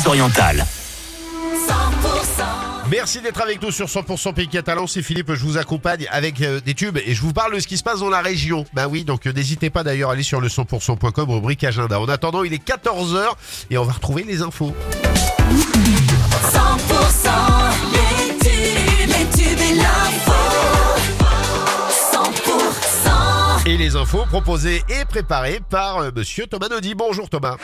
Pyrénées-Orientales. Merci d'être avec nous sur 100% Pays Catalan. C'est Philippe, je vous accompagne avec euh, des tubes et je vous parle de ce qui se passe dans la région. Ben oui, donc euh, n'hésitez pas d'ailleurs à aller sur le 100%.com, rubrique agenda. En attendant, il est 14h et on va retrouver les infos. 100% les tubes, les tubes et l'info. 100% Et les infos proposées et préparées par euh, monsieur Thomas Naudy. Bonjour Thomas.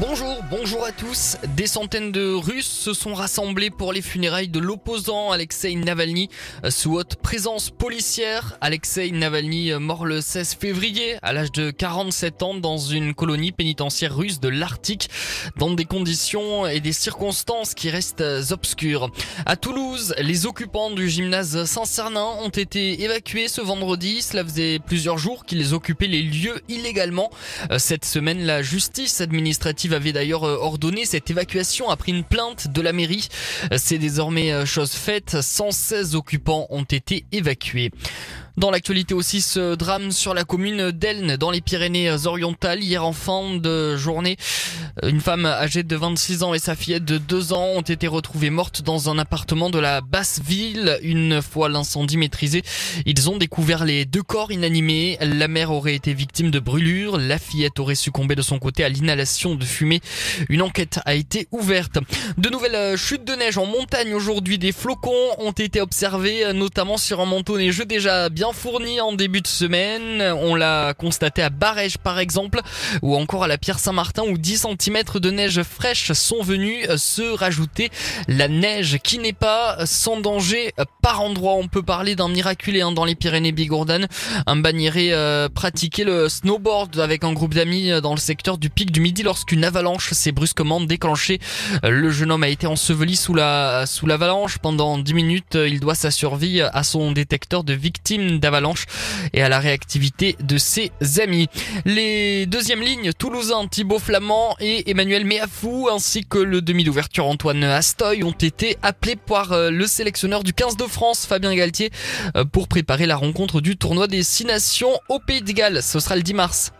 Bonjour, bonjour à tous. Des centaines de Russes se sont rassemblés pour les funérailles de l'opposant Alexei Navalny sous haute présence policière. Alexei Navalny mort le 16 février à l'âge de 47 ans dans une colonie pénitentiaire russe de l'Arctique dans des conditions et des circonstances qui restent obscures. À Toulouse, les occupants du gymnase Saint-Cernin ont été évacués ce vendredi. Cela faisait plusieurs jours qu'ils occupaient les lieux illégalement. Cette semaine, la justice administrative avait d'ailleurs euh, ordonné cette évacuation après une plainte de la mairie. C'est désormais euh, chose faite. 116 occupants ont été évacués. Dans l'actualité aussi, ce drame sur la commune d'Elne dans les Pyrénées-Orientales. Hier en fin de journée, une femme âgée de 26 ans et sa fillette de 2 ans ont été retrouvées mortes dans un appartement de la basse ville. Une fois l'incendie maîtrisé, ils ont découvert les deux corps inanimés. La mère aurait été victime de brûlures. La fillette aurait succombé de son côté à l'inhalation de fumée. Une enquête a été ouverte. De nouvelles chutes de neige en montagne aujourd'hui. Des flocons ont été observés, notamment sur un manteau neigeux déjà bien fourni en début de semaine. On l'a constaté à Barège par exemple, ou encore à la Pierre Saint-Martin où 10 cm de neige fraîche sont venus se rajouter. La neige qui n'est pas sans danger par endroit. On peut parler d'un miraculé hein, dans les Pyrénées bigourdanes. Un banniéré euh, pratiquait le snowboard avec un groupe d'amis dans le secteur du pic du Midi lorsqu'une avalanche s'est brusquement déclenchée. Le jeune homme a été enseveli sous la sous l'avalanche pendant 10 minutes. Il doit sa survie à son détecteur de victimes d'avalanche et à la réactivité de ses amis. Les deuxièmes lignes toulousains Thibaut Flamand et Emmanuel Méafou ainsi que le demi d'ouverture Antoine Astoy ont été appelés par euh, le sélectionneur du 15 de France Fabien Galtier euh, pour préparer la rencontre du tournoi des 6 nations au Pays de Galles. Ce sera le 10 mars.